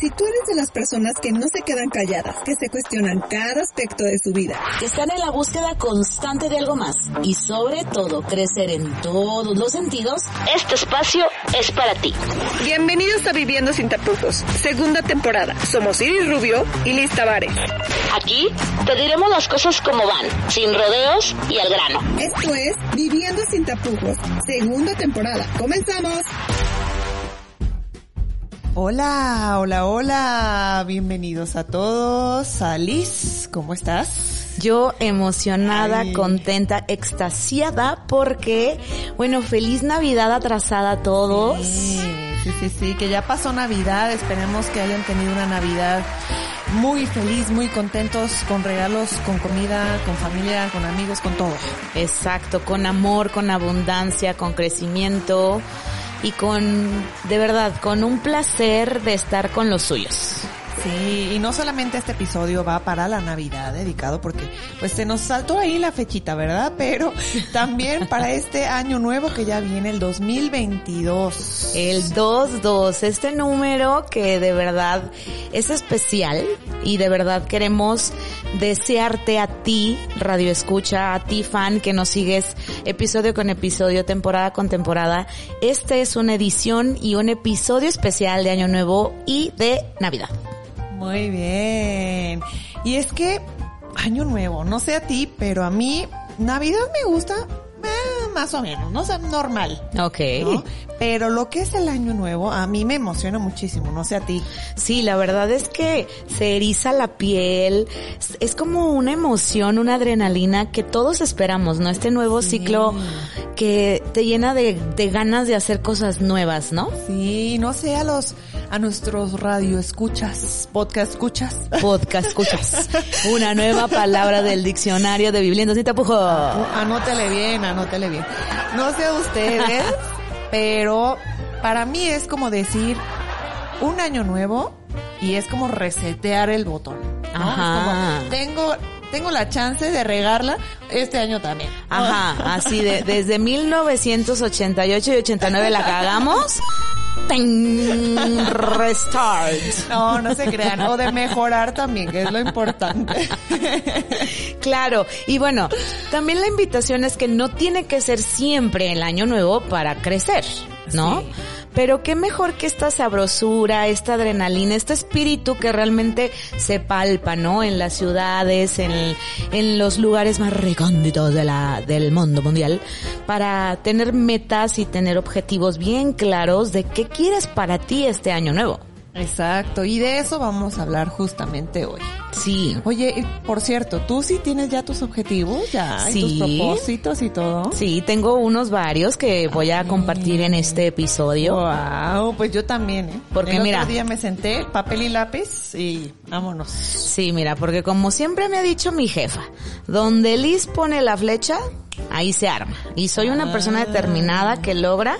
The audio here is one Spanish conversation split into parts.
Si tú eres de las personas que no se quedan calladas, que se cuestionan cada aspecto de su vida, que están en la búsqueda constante de algo más y sobre todo crecer en todos los sentidos, este espacio es para ti. Bienvenidos a Viviendo sin tapujos, segunda temporada. Somos Iris Rubio y Liz Tavares. Aquí te diremos las cosas como van, sin rodeos y al grano. Esto es Viviendo sin tapujos, segunda temporada. ¡Comenzamos! Hola, hola, hola, bienvenidos a todos. Alice, ¿cómo estás? Yo emocionada, Ay. contenta, extasiada porque, bueno, feliz Navidad atrasada a todos. Sí, sí, sí, sí, que ya pasó Navidad, esperemos que hayan tenido una Navidad muy feliz, muy contentos, con regalos, con comida, con familia, con amigos, con todo. Exacto, con amor, con abundancia, con crecimiento y con, de verdad, con un placer de estar con los suyos. Sí, y no solamente este episodio va para la Navidad dedicado porque pues se nos saltó ahí la fechita, ¿verdad? Pero también para este año nuevo que ya viene el 2022. El 2-2, este número que de verdad es especial y de verdad queremos desearte a ti, Radio Escucha, a ti fan que nos sigues episodio con episodio, temporada con temporada. Este es una edición y un episodio especial de Año Nuevo y de Navidad. Muy bien. Y es que año nuevo, no sé a ti, pero a mí Navidad me gusta más o menos, no sé, normal. Ok. ¿no? Pero lo que es el año nuevo a mí me emociona muchísimo, no sé a ti. Sí, la verdad es que se eriza la piel, es- como una emoción, una adrenalina que todos esperamos, ¿no? Este nuevo ciclo que te llena de, de ganas de hacer cosas nuevas, ¿no? Sí, no sé a los a nuestros radio escuchas, podcast escuchas. Podcast, escuchas. Una nueva palabra del diccionario de Bibliendo sin tapujo. Anótele bien, anótele bien. No sé ustedes, pero para mí es como decir un año nuevo y es como resetear el botón. ¿no? Ajá. Es como, tengo, tengo la chance de regarla este año también. Ajá, así de, desde 1988 y 89 la cagamos. Restart. No, no se crean. O de mejorar también, que es lo importante. Claro, y bueno, también la invitación es que no tiene que ser siempre el año nuevo para crecer, ¿no? Sí. Pero qué mejor que esta sabrosura, esta adrenalina, este espíritu que realmente se palpa, ¿no? En las ciudades, en, en los lugares más recónditos de la, del mundo mundial, para tener metas y tener objetivos bien claros de qué quieres para ti este año nuevo. Exacto, y de eso vamos a hablar justamente hoy. Sí. Oye, por cierto, ¿tú sí tienes ya tus objetivos, ya, Sí. tus propósitos y todo? Sí, tengo unos varios que voy a compartir en este episodio. Wow, pues yo también, ¿eh? Porque El mira- otro día me senté, papel y lápiz y vámonos. Sí, mira, porque como siempre me ha dicho mi jefa, donde Liz pone la flecha, ahí se arma. Y soy una persona determinada que logra,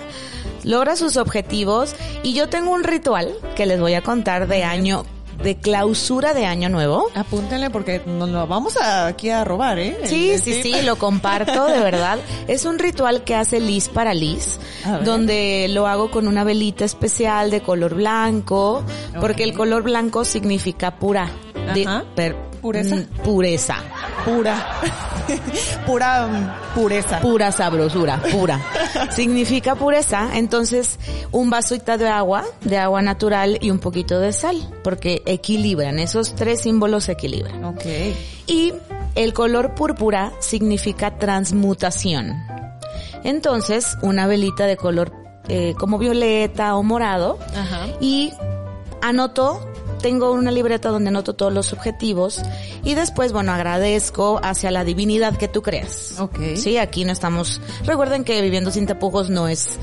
logra sus objetivos. Y yo tengo un ritual que les voy a contar de año, de clausura de año nuevo. Apúntenle porque nos lo vamos a- aquí a robar, ¿eh? Sí, sí, sí, lo comparto, de verdad. Es un ritual que hace Liz para Liz, donde lo hago con una velita especial de color blanco, porque el color blanco significa pura. de- per- ¿Pureza? mm, Pureza. Pura. Pura mm, pureza. Pura sabrosura, pura. Significa pureza, entonces un vasito de agua, de agua natural y un poquito de sal, porque equilibran, esos tres símbolos equilibran. ok. Y el color púrpura significa transmutación. Entonces, una velita de color eh, como violeta o morado Ajá. y anoto, tengo una libreta donde anoto todos los objetivos y después, bueno, agradezco hacia la divinidad que tú creas. Ok. Sí, aquí no estamos, recuerden que viviendo sin tapujos no es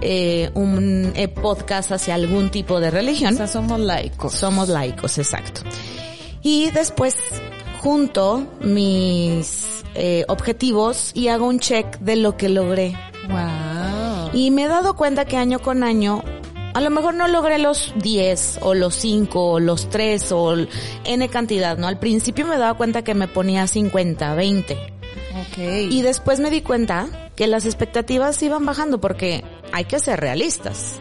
eh, un eh, podcast hacia algún tipo de religión. O sea, somos laicos. Somos laicos, exacto. Y después junto mis eh, objetivos y hago un check de lo que logré. Wow. Y me he dado cuenta que año con año, a lo mejor no logré los 10 o los 5 o los 3 o N cantidad, ¿no? Al principio me daba cuenta que me ponía 50, 20. Ok. Y después me di cuenta que las expectativas iban bajando porque hay que ser realistas.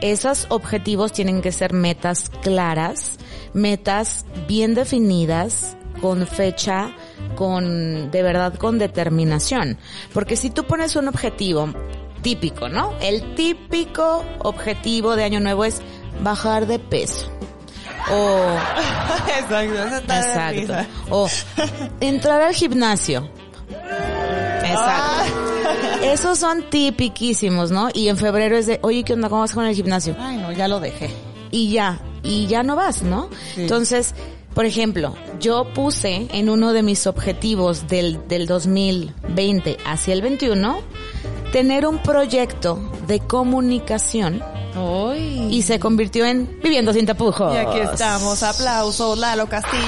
Esos objetivos tienen que ser metas claras, metas bien definidas, con fecha, con, de verdad, con determinación. Porque si tú pones un objetivo típico, ¿no? El típico objetivo de año nuevo es bajar de peso. O, Exacto, exacto. O entrar al gimnasio. Exacto. Esos son tipiquísimos, ¿no? Y en febrero es de, oye, ¿qué onda? ¿Cómo vas con el gimnasio? Ay, no, ya lo dejé. y ya, y ya no vas, ¿no? Sí. Entonces, por ejemplo, yo puse en uno de mis objetivos del, del 2020 hacia el 21, tener un proyecto de comunicación Y se convirtió en Viviendo sin tapujos. Y aquí estamos, aplausos, Lalo Castillo.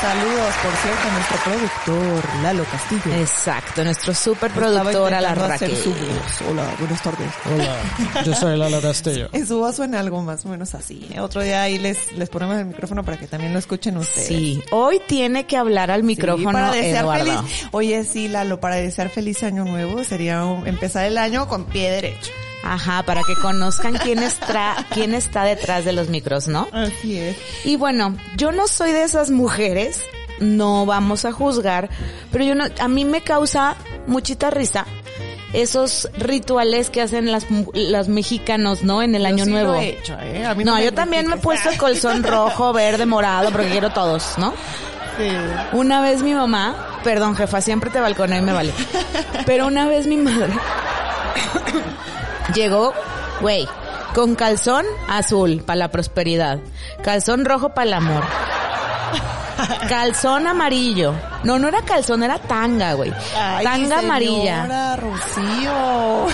Saludos, por cierto, a nuestro productor, Lalo Castillo. Exacto, nuestro super Estaba productora, la Raquel. su voz. Hola, buenas tardes. Hola, yo soy Lalo Castillo. En su voz suena algo más o menos así. ¿eh? Otro día ahí les, les ponemos el micrófono para que también lo escuchen ustedes. Sí, hoy tiene que hablar al Sí, micrófono para desear Eduardo. feliz. Oye, sí, Lalo, para desear feliz año nuevo sería un- empezar el año con pie derecho. Ajá, para que conozcan quién está, quién está detrás de los micros, ¿no? Así es. Y bueno, yo no soy de esas mujeres, no vamos a juzgar, pero yo no, a mí me causa muchita risa esos rituales que hacen las, las mexicanos, ¿no? En el Yo año sí lo nuevo. he hecho, ¿eh? A mí No, me yo también me he puesto el colzón rojo, verde, morado, porque quiero todos, ¿no? Sí. Una vez mi mamá, perdón jefa, siempre te balconé y me vale. Pero una vez mi madre llegó, güey, con calzón azul para la prosperidad, calzón rojo para el amor, calzón amarillo. No, no era calzón, era tanga, güey. Ay, Tanga qué amarilla. señora, Rocío.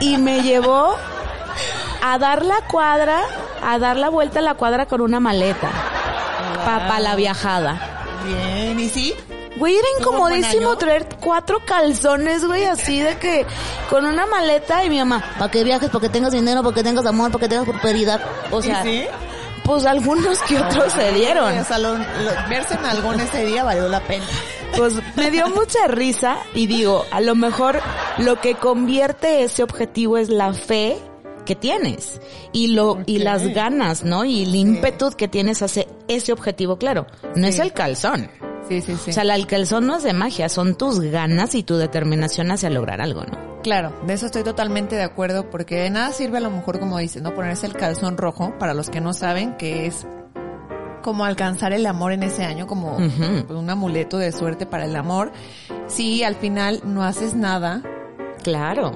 Y me llevó a dar la cuadra, a dar la vuelta a la cuadra con una maleta. Para la viajada. Bien, ¿y sí? Güey, era ¿Tuvo buen incomodísimo traer cuatro calzones, güey, así de que con una maleta y mi mamá, para que viajes, porque tengas dinero, porque tengas amor, porque tengas prosperidad. O sea, ¿Y sí? pues algunos que otros se dieron. O sea, lo- lo- verse en algún ese día valió la pena. Pues me dio mucha risa y digo, a lo mejor lo que convierte ese objetivo es la fe que tienes y lo y las ganas, ¿no? Y el ímpetu que tienes hacia ese objetivo, claro. No es el calzón. Sí, sí, sí. O sea, el calzón no es de magia, son tus ganas y tu determinación hacia lograr algo, ¿no? Claro, de eso estoy totalmente de acuerdo porque de nada sirve a lo mejor como dices, ¿no? Ponerse el calzón rojo, para los que no saben, que es como alcanzar el amor en ese año, como un amuleto de suerte para el amor. Si al final no haces nada, Claro.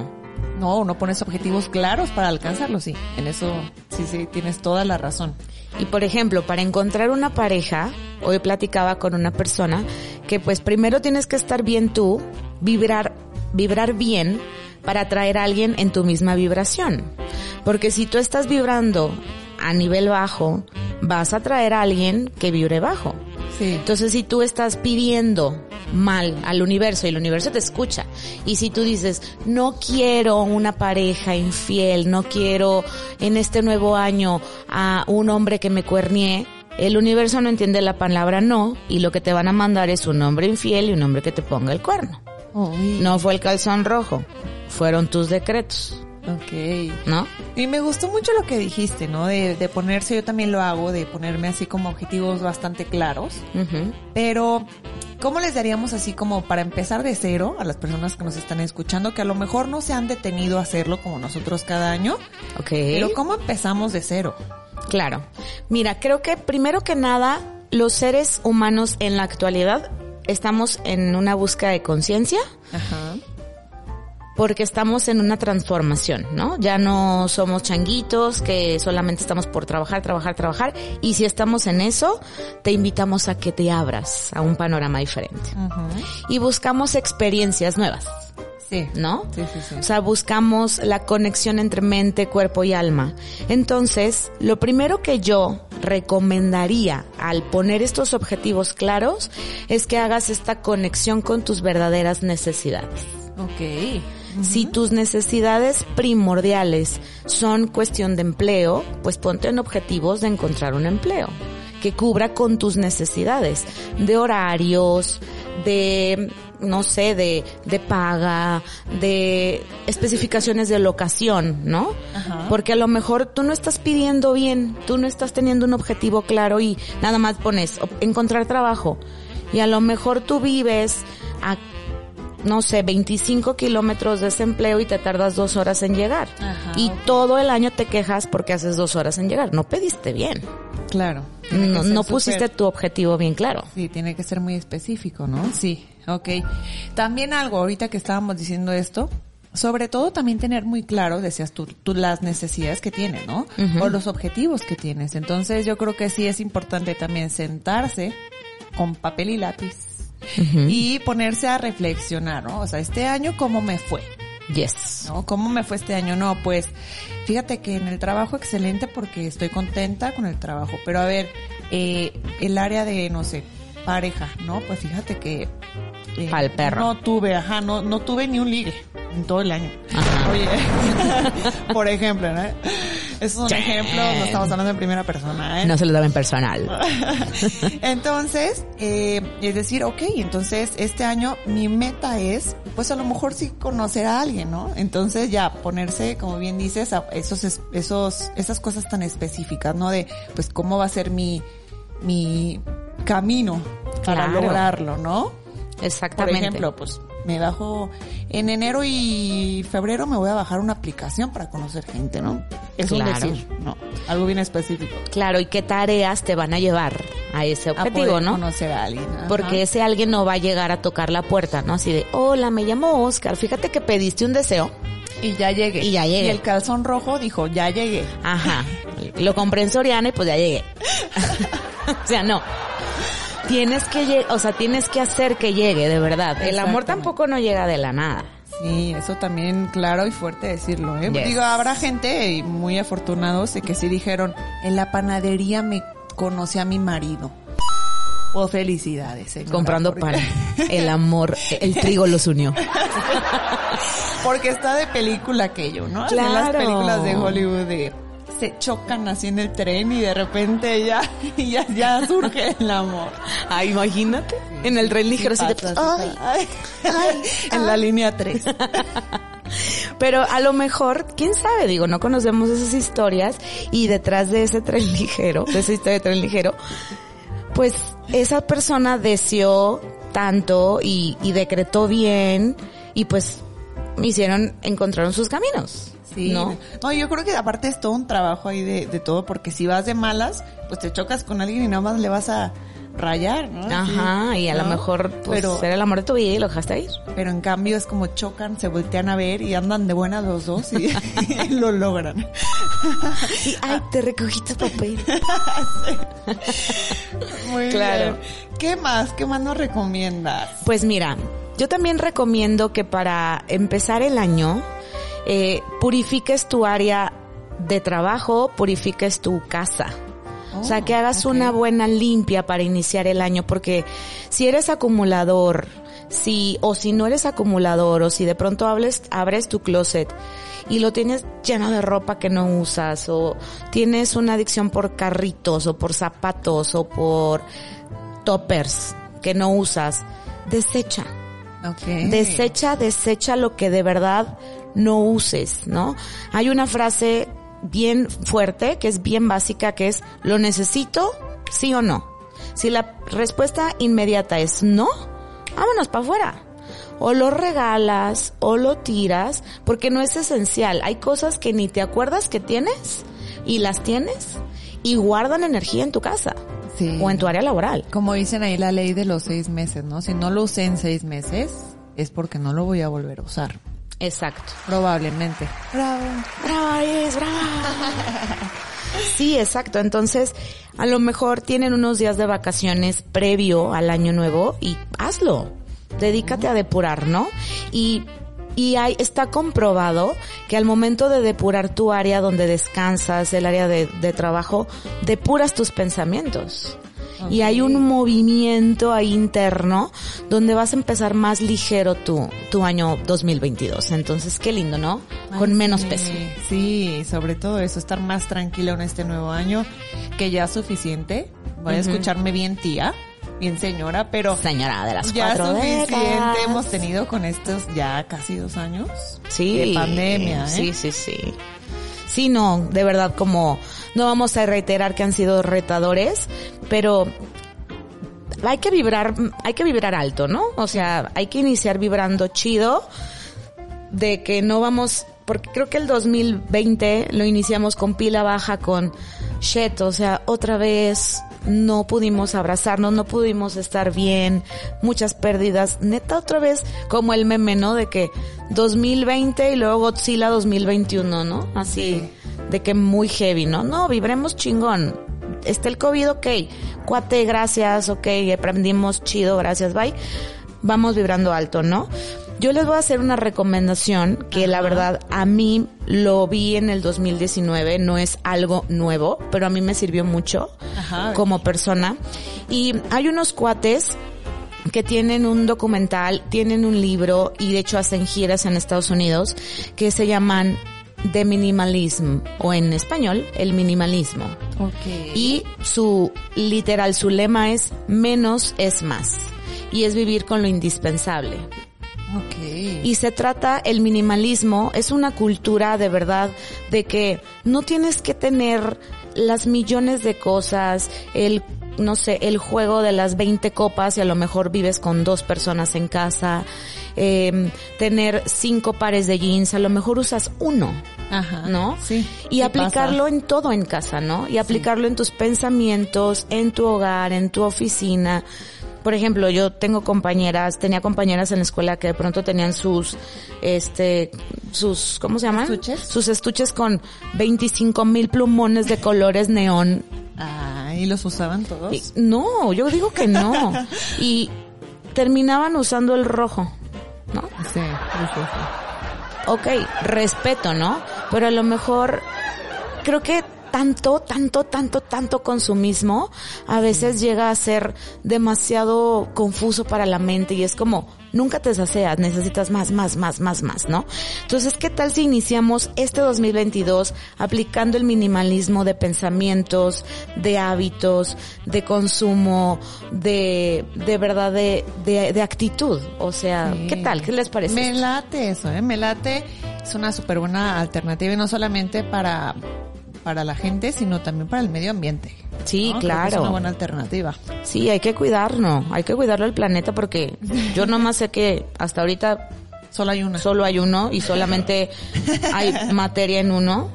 No, no pones objetivos claros para alcanzarlo, sí. En eso sí, sí, tienes toda la razón. Y por ejemplo, para encontrar una pareja, hoy platicaba con una persona que pues primero tienes que estar bien tú, vibrar, vibrar bien para atraer a alguien en tu misma vibración. Porque si tú estás vibrando a nivel bajo, vas a atraer a alguien que vibre bajo. Sí. Entonces, si tú estás pidiendo mal al universo y el universo te escucha, y si tú dices, no quiero una pareja infiel, no quiero en este nuevo año a un hombre que me cuernee, el universo no entiende la palabra no, y lo que te van a mandar es un hombre infiel y un hombre que te ponga el cuerno. No fue el calzón rojo, fueron tus decretos, Ok. ¿no? Y me gustó mucho lo que dijiste, ¿no? De, de ponerse, yo también lo hago, de ponerme así como objetivos bastante claros. Ujú. Pero, ¿cómo les daríamos así como para empezar de cero a las personas que nos están escuchando, que a lo mejor no se han detenido a hacerlo como nosotros cada año? Ok. Pero ¿cómo empezamos de cero? Claro. Mira, creo que primero que nada, los seres humanos en la actualidad estamos en una búsqueda de conciencia Ajá. Porque estamos en una transformación, ¿no? Ya no somos changuitos que solamente estamos por trabajar, trabajar, trabajar. Y si estamos en eso, te invitamos a que te abras a un panorama diferente. Y buscamos experiencias nuevas. Sí. ¿no? Sí, sí, sí. O sea, buscamos la conexión entre mente, cuerpo y alma. Entonces, lo primero que yo recomendaría al poner estos objetivos claros es que hagas esta conexión con tus verdaderas necesidades. Ok. Si tus necesidades primordiales son cuestión de empleo, pues ponte en objetivos de encontrar un empleo que cubra con tus necesidades de horarios, de no sé, de, de paga, de especificaciones de locación, ¿no? Ajá. Porque a lo mejor tú no estás pidiendo bien, tú no estás teniendo un objetivo claro y nada más pones encontrar trabajo. Y a lo mejor tú vives a, no sé, 25 kilómetros de ese empleo y te tardas dos horas en llegar. Ajá, y todo el año te quejas porque haces dos horas en llegar. No pediste bien. Claro. No, pusiste tu objetivo bien claro. Sí, tiene que ser muy específico, ¿no? Sí, ok. También algo, ahorita que estábamos diciendo esto, sobre todo también tener muy claro, decías tú, tú las necesidades que tienes, ¿no? O los objetivos que tienes. Entonces yo creo que sí es importante también sentarse con papel y lápiz y ponerse a reflexionar, ¿no? O sea, este año, ¿cómo me fue? Yes. ¿no? ¿Cómo me fue este año? No, pues fíjate que en el trabajo excelente porque estoy contenta con el trabajo, pero a ver, eh, el área de, no sé, pareja, ¿no? Pues fíjate que... eh, Pa'l perro. No tuve, ajá, no, no tuve ni un ligue en todo el año. Ajá. Oye, por ejemplo, ¿no? Es un ejemplo, no estamos hablando en primera persona, ¿eh? No se lo en personal. entonces, eh, es decir, ok, entonces este año mi meta es, pues a lo mejor sí conocer a alguien, ¿no? Entonces ya ponerse, como bien dices, a esos, es- esos, esas cosas tan específicas, ¿no? De, pues cómo va a ser mi, mi camino para Claro. lograrlo, ¿no? Por Exactamente. ejemplo, pues me bajo en enero y febrero me voy a bajar una aplicación para conocer gente, ¿no? Es un Claro. decir, no, algo bien específico. Claro, ¿y qué tareas te van a llevar a ese A objetivo, poder no? conocer a alguien. ajá. Porque ese alguien no va a llegar a tocar la puerta, ¿no? Así de, hola, me llamo Oscar, fíjate que pediste un deseo. Y ya llegué. Y ya llegué. Y el calzón rojo dijo, ya llegué. Ajá. Lo compré en Soriana y pues ya llegué. o sea, no. Tienes que o sea, tienes que hacer que llegue, de verdad. El amor tampoco no llega de la nada. Sí, eso también claro y fuerte decirlo, ¿eh? Yes. Digo, habrá gente muy afortunados de que sí dijeron, en la panadería me conocí a mi marido. Pues felicidades, señora, Comprando pan. El amor, el trigo los unió. Porque está de película aquello, ¿no? Así en las Claro. películas de Hollywood de se chocan así en el tren y de repente ya, ya, ya surge el amor. Ah, imagínate. En el tren ligero así de, ay, ay, ay, en la línea 3. Pero a lo mejor, quién sabe, digo, no conocemos esas historias y detrás de ese tren ligero, de esa historia de tren ligero, pues esa persona deseó tanto y, y decretó bien y pues hicieron, encontraron sus caminos. Sí. ¿No? ¿no? yo creo que aparte es todo un trabajo ahí de, de todo, porque si vas de malas, pues te chocas con alguien y nada más le vas a rayar, ¿no? Ajá, Sí, y a lo mejor pues pero, era el amor de tu vida y lo dejaste ir. pero en cambio es como chocan, se voltean a ver y andan de buenas los dos y, y lo logran. Y ay, te recogí tu papel. Muy Claro. bien. ¿Qué más? ¿Qué más nos recomiendas? Pues mira, yo también recomiendo que para empezar el año eh, purifiques tu área de trabajo, purifiques tu casa. o sea, que hagas ok. una buena limpia para iniciar el año, porque si eres acumulador, si, o si no eres acumulador, o si de pronto hables, abres tu closet y lo tienes lleno de ropa que no usas, o tienes una adicción por carritos, o por zapatos, o por toppers que no usas, desecha. Ok. Desecha, desecha lo que de verdad no uses, ¿no? Hay una frase bien fuerte, que es bien básica, que es, ¿lo necesito? ¿Sí o no? Si la respuesta inmediata es no, vámonos para afuera. O lo regalas o lo tiras porque no es esencial. Hay cosas que ni te acuerdas que tienes y las tienes y guardan energía en tu casa Sí. o en tu área laboral. Como dicen ahí la ley de los seis meses, ¿no? Si no lo usé en seis meses, es porque no lo voy a volver a usar. Exacto. Probablemente. Bravo. ¡Brava, brava! Sí, exacto. Entonces, a lo mejor tienen unos días de vacaciones previo al año nuevo y hazlo. Dedícate a depurar, ¿no? Y, Y hay, está comprobado que al momento de depurar tu área donde descansas, el área de, de trabajo, depuras tus pensamientos. Y hay un movimiento ahí interno donde vas a empezar más ligero tu, tu año 2022. Entonces, qué lindo, ¿no? Con menos Sí, peso. Sí, sobre todo eso, estar más tranquilo en este nuevo año, que ya es suficiente. Voy a escucharme bien tía, bien señora, pero Señora de las ya cuatro suficiente décadas. hemos tenido con estos ya casi dos años Sí. de pandemia, ¿eh? Sí, sí, sí. Sí, no, de verdad, como no vamos a reiterar que han sido retadores, pero hay que vibrar, hay que vibrar alto, ¿no? O sea, hay que iniciar vibrando chido de que no vamos, porque creo que el 2020 lo iniciamos con pila baja, con shit, o sea, otra vez no pudimos abrazarnos, no pudimos estar bien, muchas pérdidas, neta otra vez como el meme, ¿no? De que 2020 y luego Godzilla 2021, ¿no? Así, de que muy heavy, ¿no? No, vibremos chingón. Está el COVID, ok. Cuate, gracias, ok. Aprendimos chido, gracias, bye. Vamos vibrando alto, ¿no? Yo les voy a hacer una recomendación que la verdad a mí lo vi en el 2019, no es algo nuevo, pero a mí me sirvió mucho Ajá. como persona. Y hay unos cuates que tienen un documental, tienen un libro y de hecho hacen giras en Estados Unidos que se llaman The Minimalism o en español el minimalismo. Y su literal, su lema es menos es más. Y es vivir con lo indispensable. Ok. Y se trata, el minimalismo es una cultura de verdad de que no tienes que tener las millones de cosas, el, no sé, el juego de las 20 copas y a lo mejor vives con dos personas en casa, eh, tener cinco pares de jeans, a lo mejor usas uno. Ajá. ¿no? Sí. Y aplicarlo pasa. en todo en casa, ¿no? Y aplicarlo en tus pensamientos, en tu hogar, en tu oficina. Por ejemplo, yo tengo compañeras, tenía compañeras en la escuela que de pronto tenían sus, este, sus, ¿cómo se llaman? ¿Estuches? Sus estuches con 25 mil plumones de colores neón. Ah, ¿y los usaban todos? Y- no, yo digo que no. Y terminaban usando el rojo, ¿no? Sí, sí, sí, sí. ok, respeto, ¿no? Pero a lo mejor creo que tanto, tanto, tanto, tanto consumismo a veces llega a ser demasiado confuso para la mente y es como nunca te sacias, necesitas más, más, más, más, más, ¿no? Entonces, ¿qué tal si iniciamos este 2022 aplicando el minimalismo de pensamientos, de hábitos, de consumo, de, de verdad, de, de, de actitud? O sea, Sí. ¿qué tal? ¿Qué les parece? Me late eso, ¿eh? Me late. Es una súper buena alternativa y no solamente para, para la gente, sino también para el medio ambiente. Sí, claro. Es una buena alternativa. Sí, hay que cuidarnos, hay que cuidarlo al planeta porque yo nomás sé que hasta ahorita Solo hay una. solo hay uno y solamente hay materia en uno.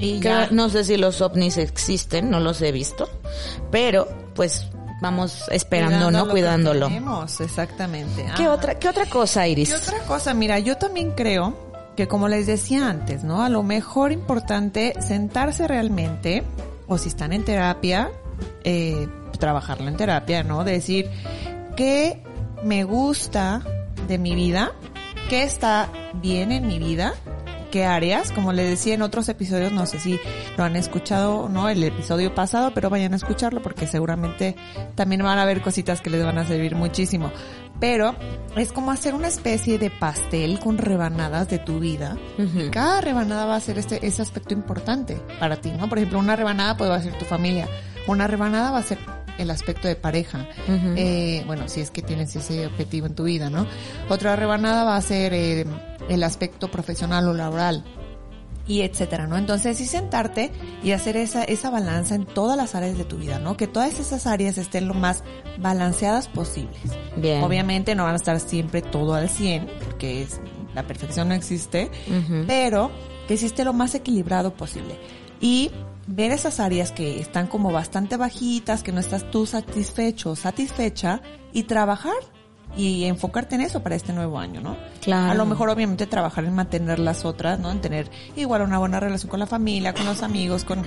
y ya. no sé si los ovnis existen, no los he visto, pero pues vamos esperando, ¿no? lo que Cuidándolo. tenemos, exactamente. ¿Qué Ah. otra, qué otra cosa, Iris? Y otra cosa, mira, yo también creo que como les decía antes, ¿no? A lo mejor importante sentarse realmente, o si están en terapia, eh, trabajarlo en terapia, ¿no? Decir, ¿qué me gusta de mi vida? ¿Qué está bien en mi vida? ¿Qué áreas? Como les decía en otros episodios, no sé si lo han escuchado o no, el episodio pasado, pero vayan a escucharlo porque seguramente también van a ver cositas que les van a servir muchísimo. Pero es como hacer una especie de pastel con rebanadas de tu vida. Cada rebanada va a ser este, ese aspecto importante para ti, ¿no? Por ejemplo, una rebanada pues va a ser tu familia. Una rebanada va a ser el aspecto de pareja. Eh, bueno, si es que tienes ese objetivo en tu vida, ¿no? Otra rebanada va a ser eh, el aspecto profesional o laboral y etcétera, ¿no? Entonces, sí sentarte y hacer esa, esa balanza en todas las áreas de tu vida, ¿no? Que todas esas áreas estén lo más balanceadas posibles. Bien. Obviamente no van a estar siempre todo al 100, porque es, la perfección no existe, pero que existe lo más equilibrado posible. Y ver esas áreas que están como bastante bajitas, que no estás tú satisfecho o satisfecha, y trabajar y enfocarte en eso para este nuevo año, ¿no? Claro. A lo mejor obviamente trabajar en mantener las otras, ¿no? En tener igual una buena relación con la familia, con los amigos, con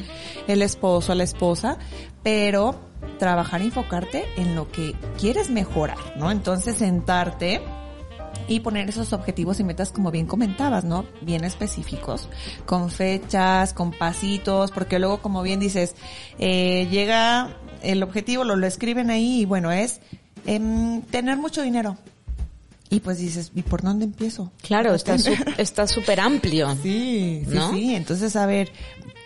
el esposo, la esposa, pero trabajar y enfocarte en lo que quieres mejorar, ¿no? Entonces sentarte y poner esos objetivos y metas como bien comentabas, ¿no? Bien específicos, con fechas, con pasitos, porque luego como bien dices, eh, llega el objetivo, lo, lo escriben ahí y bueno, es em, tener mucho dinero. Y pues dices, ¿y por dónde empiezo? Claro, está está súper amplio. Sí, sí, ¿No? sí. Entonces, a ver,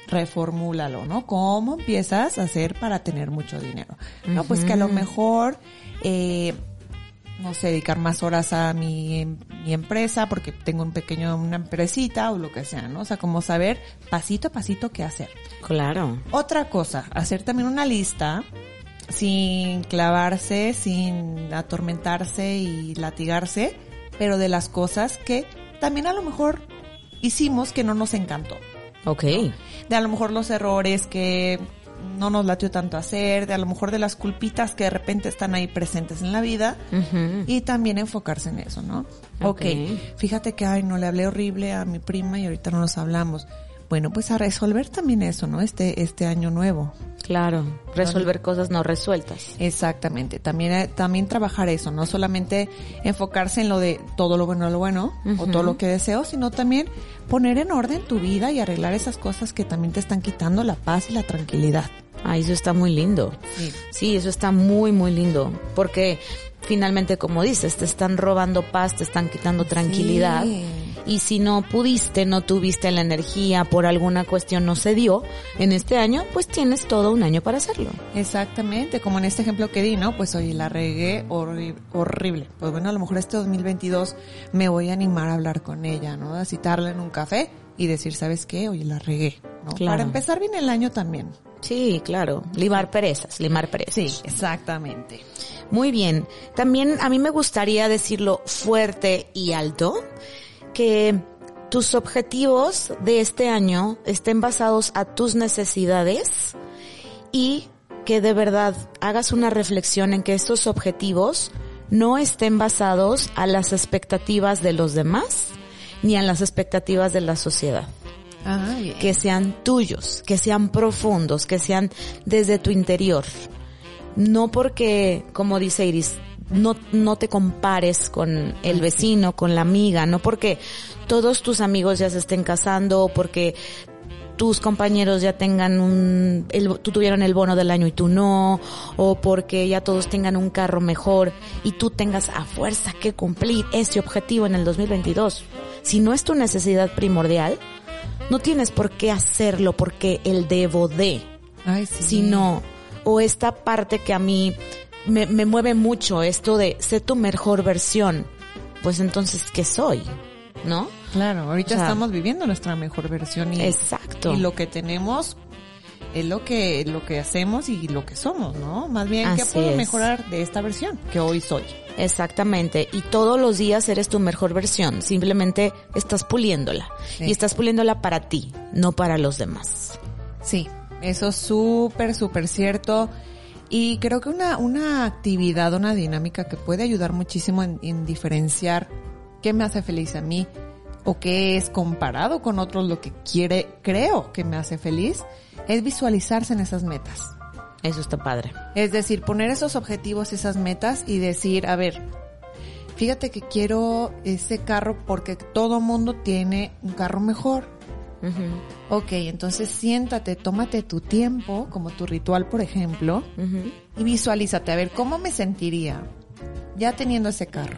reformúlalo, ¿no? ¿Cómo empiezas a hacer para tener mucho dinero? No, pues que a lo mejor, eh, no sé, dedicar más horas a mi, em- mi empresa porque tengo un pequeño, una empresita o lo que sea, ¿no? O sea, como saber pasito a pasito qué hacer. Claro. Otra cosa, hacer también una lista sin clavarse, sin atormentarse y latigarse, pero de las cosas que también a lo mejor hicimos que no nos encantó. Ok. De a lo mejor los errores que no nos latió tanto hacer, de a lo mejor de las culpitas que de repente están ahí presentes en la vida y también enfocarse en eso, ¿no? Ok. ok, fíjate que, ay, no le hablé horrible a mi prima y ahorita no nos hablamos. Bueno, pues a resolver también eso, ¿no? Este, este año nuevo. Claro. Resolver cosas no resueltas. Exactamente, también, eh, también trabajar eso, no solamente enfocarse en lo de todo lo bueno, lo bueno, o todo lo que deseo, sino también poner en orden tu vida y arreglar esas cosas que también te están quitando la paz y la tranquilidad. Ah, eso está muy lindo. Sí. Sí, eso está muy, muy lindo. Porque finalmente, como dices, te están robando paz, te están quitando tranquilidad. Sí. Y si no pudiste, no tuviste la energía, por alguna cuestión no se dio en este año, pues tienes todo un año para hacerlo. Exactamente, como en este ejemplo que di, ¿no? Pues oye, la regué horri- horrible. Pues bueno, a lo mejor este 2022 me voy a animar a hablar con ella, ¿no? A citarla en un café y decir, ¿sabes qué? Oye, la regué, ¿no? Claro. Para empezar bien el año también. Sí, claro. Limar perezas, limar perezas. Sí, exactamente. Muy bien. También a mí me gustaría decirlo fuerte y alto, que tus objetivos de este año estén basados a tus necesidades y que de verdad hagas una reflexión en que estos objetivos no estén basados a las expectativas de los demás ni a las expectativas de la sociedad Ah, bien. que sean tuyos, que sean profundos, que sean desde tu interior. No porque, como dice Iris, no, no te compares con el vecino, con la amiga, no porque todos tus amigos ya se estén casando o porque tus compañeros ya tengan un, el, tú tuvieron el bono del año y tú no, o porque ya todos tengan un carro mejor y tú tengas a fuerza que cumplir ese objetivo en el 2022. Si no es tu necesidad primordial, no tienes por qué hacerlo porque el debo de, Ay, sí. sino, o esta parte que a mí me, me mueve mucho, esto de sé tu mejor versión, pues entonces, ¿qué soy? ¿No? Claro, ahorita O sea, estamos viviendo nuestra mejor versión y, Exacto. y lo que tenemos es lo que lo que hacemos y lo que somos, ¿no? Más bien, ¿qué puedo es. mejorar de esta versión que hoy soy? Exactamente. Y todos los días eres tu mejor versión. Simplemente estás puliéndola. Sí. Y estás puliéndola para ti, no para los demás. Sí, eso es súper, súper cierto. Y creo que una, una actividad, una dinámica que puede ayudar muchísimo en, en diferenciar qué me hace feliz a mí o qué es comparado con otros lo que quiere, creo que me hace feliz, es visualizarse en esas metas. Eso está padre. Es decir, poner esos objetivos, esas metas y decir, a ver, fíjate que quiero ese carro porque todo mundo tiene un carro mejor. Ujú, Ok, entonces siéntate, tómate tu tiempo, como tu ritual, por ejemplo, y visualízate, a ver, ¿cómo me sentiría ya teniendo ese carro?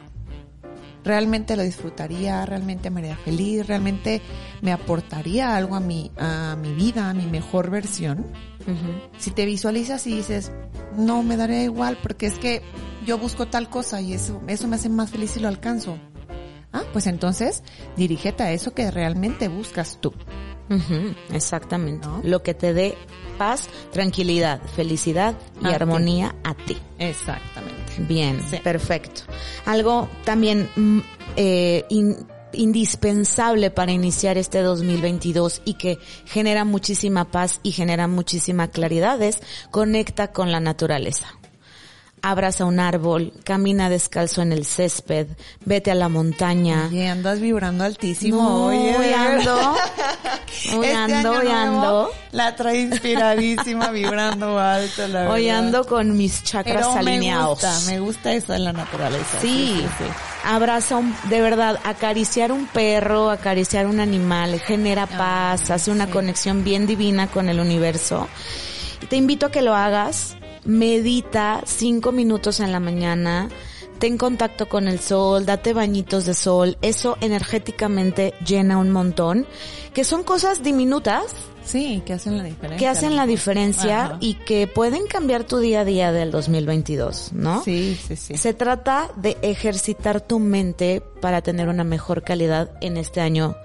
¿Realmente lo disfrutaría? ¿Realmente me haría feliz? ¿Realmente me aportaría algo a mi, a mi vida, a mi mejor versión? Si te visualizas y dices, no, me daría igual porque es que yo busco tal cosa y eso, eso me hace más feliz si lo alcanzo. Ah, pues entonces dirígete a eso que realmente buscas tú. Exactamente. ¿No? Lo que te dé paz, tranquilidad, felicidad y A ti. armonía a ti. Exactamente. Bien, Sí. perfecto. Algo también mm, eh, in- indispensable para iniciar este 2022 y que genera muchísima paz y genera muchísima claridad es conecta con la naturaleza. Abraza un árbol, camina descalzo en el césped, vete a la montaña. Y andas vibrando altísimo. Muy Oye, ando. Muy Este ando, hoy ando. La trae inspiradísima, vibrando alto, la Hoy verdad. ando con mis chakras Pero me alineados. gusta, me gusta eso en la naturaleza. Sí, abraza un, de verdad, acariciar un perro, acariciar un animal, genera paz, hace una conexión bien divina con el universo. Te invito a que lo hagas, medita cinco minutos en la mañana, ten contacto con el sol, date bañitos de sol, eso energéticamente llena un montón, que son cosas diminutas, Sí, que hacen la diferencia. que hacen la diferencia Ajá. y que pueden cambiar tu día a día del 2022, ¿no? Sí, sí, sí. Se trata de ejercitar tu mente para tener una mejor calidad en este año,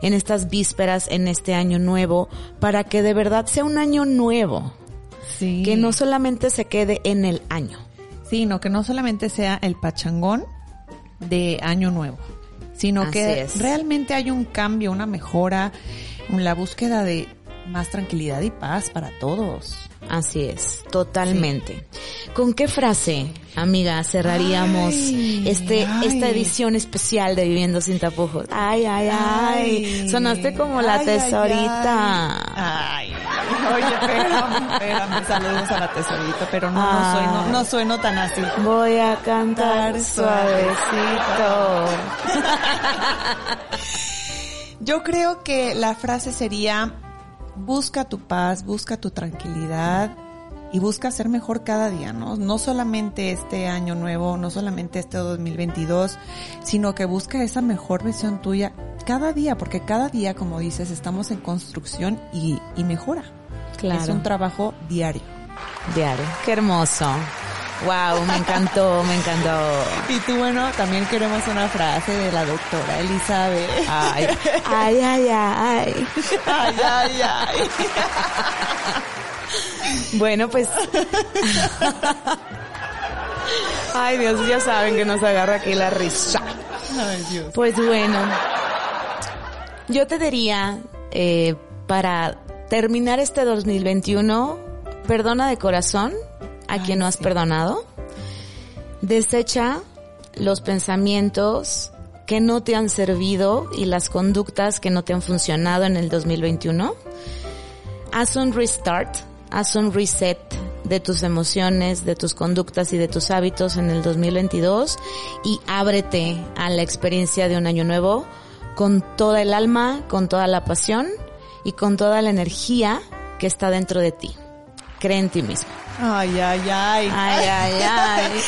en estas vísperas, en este año nuevo, para que de verdad sea un año nuevo, Sí. que no solamente se quede en el año. Sí, no, que no solamente sea el pachangón de Año Nuevo, sino Así que es. realmente hay un cambio, una mejora, la búsqueda de más tranquilidad y paz para todos. Así es, totalmente. ¿Con qué frase, amiga, cerraríamos Ay, este ay. esta edición especial de Viviendo sin tapujos? Ay, ay, ay. Ay. Sonaste como la tesorita. Ay, ay, oye, espérame, espérame, saludos a la tesorita, pero no, no soy, no, no sueno tan así. Voy a Cantar suavecito. Yo creo que la frase sería, busca tu paz, busca tu tranquilidad y busca ser mejor cada día, ¿no? No solamente este año nuevo, no solamente este 2022, sino que busca esa mejor versión tuya cada día, porque cada día, como dices, estamos en construcción y, y mejora. Claro. Es un trabajo diario. Diario. Qué hermoso. Wow, me encantó, me encantó. Y tú, bueno, también queremos una frase de la doctora Elizabeth. Ay, ay, ay, ay. ay, ay, ay. Bueno, pues. Ay, Dios, ya saben que nos agarra aquí la risa. Ay, Dios. Pues bueno, yo te diría, eh, para terminar este 2021, perdona de corazón a Ay, quien no has sí. perdonado. Desecha los pensamientos que no te han servido y las conductas que no te han funcionado en el 2021. Haz un restart, haz un reset de tus emociones, de tus conductas y de tus hábitos en el 2022 y ábrete a la experiencia de un año nuevo con toda el alma, con toda la pasión y con toda la energía que está dentro de ti. Cree en ti mismo. Ay, ay, ay. Ay, ay, ay.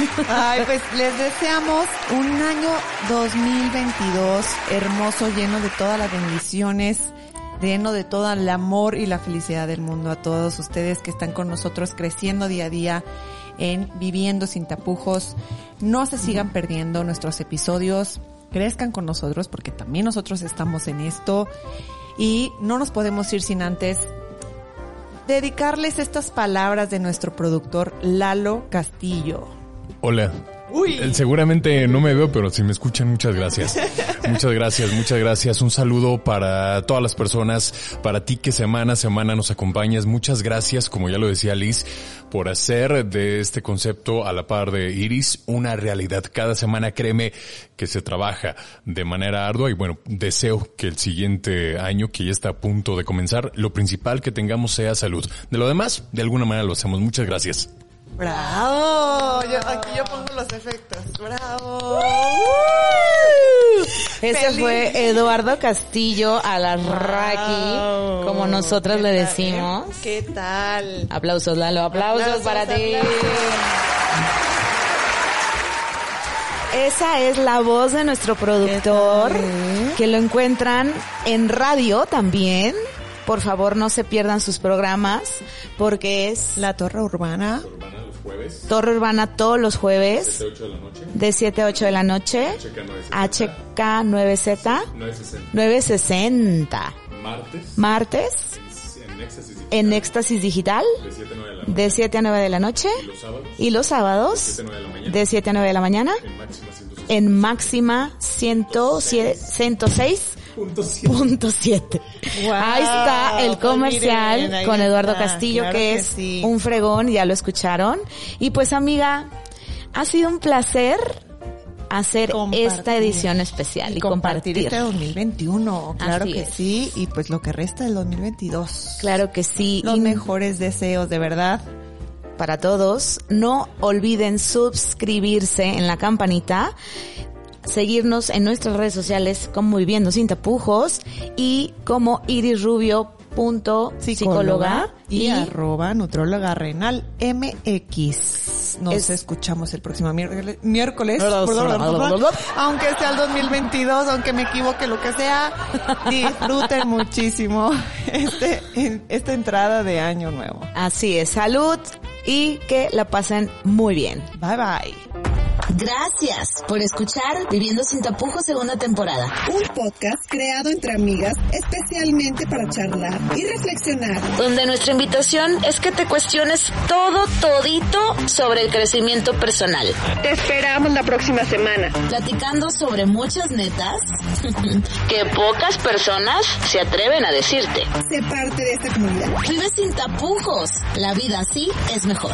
Ay, pues les deseamos un año 2022 hermoso, lleno de todas las bendiciones, lleno de todo el amor y la felicidad del mundo a todos ustedes que están con nosotros creciendo día a día en Viviendo sin tapujos. No se sigan perdiendo nuestros episodios, crezcan con nosotros porque también nosotros estamos en esto y no nos podemos ir sin antes dedicarles estas palabras de nuestro productor Lalo Castillo. Hola. Eh, Seguramente no me veo, pero si me escuchan, muchas gracias. muchas gracias, muchas gracias. Un saludo para todas las personas, para ti que semana a semana nos acompañas. Muchas gracias, como ya lo decía Liz, por hacer de este concepto a la par de Iris una realidad. Cada semana, créeme que se trabaja de manera ardua y bueno, deseo que el siguiente año, que ya está a punto de comenzar, lo principal que tengamos sea salud. De lo demás, de alguna manera lo hacemos. Muchas gracias. ¡Bravo! Yo, aquí yo pongo los efectos. ¡Bravo! Ese Feliz. fue Eduardo Castillo a la Wow. Raki, como nosotros ¿Qué le decimos. eh? ¿Qué tal? Aplausos, Lalo, aplausos, Aplausos, para ti. Esa es la voz de nuestro productor, que lo encuentran en radio también. Por favor, no se pierdan sus programas, porque es La Torre Urbana. Torre Urbana todos los jueves, de 7 a 8 de la noche, HK9Z, 960. Martes, en Éxtasis Digital, de 7 a 9 de la noche, y los sábados, de 7 a 9 de la mañana, en Máxima 107 106.9. Punto siete. ahí está el pues comercial miren, con Eduardo está, Castillo, claro que que es sí. un fregón, ya lo escucharon. Y pues amiga, ha sido un placer hacer Compartir. esta edición especial y, compartir compartir. este 2021, claro Así que es. sí, y pues lo que resta del 2022. Claro que sí. Los Y mejores deseos, de verdad. para todos. No olviden suscribirse en la campanita, seguirnos en nuestras redes sociales como Viviendo Sin Tapujos y como irisrubio.psicóloga y, arroba nutróloga renal MX. Nos Es- escuchamos el próximo miércoles, aunque sea el 2022, aunque me equivoque, lo que sea, disfruten muchísimo este, en- esta entrada de año nuevo. Así es, salud y que la pasen muy bien. Bye bye. Gracias por escuchar Viviendo sin tapujos segunda temporada. Un podcast creado entre amigas especialmente para charlar y reflexionar. Donde nuestra invitación es que te cuestiones todo, todito sobre el crecimiento personal. Te esperamos la próxima semana. Platicando sobre muchas netas que pocas personas se atreven a decirte. Sé parte de esta comunidad. Vive sin tapujos. La vida así es mejor.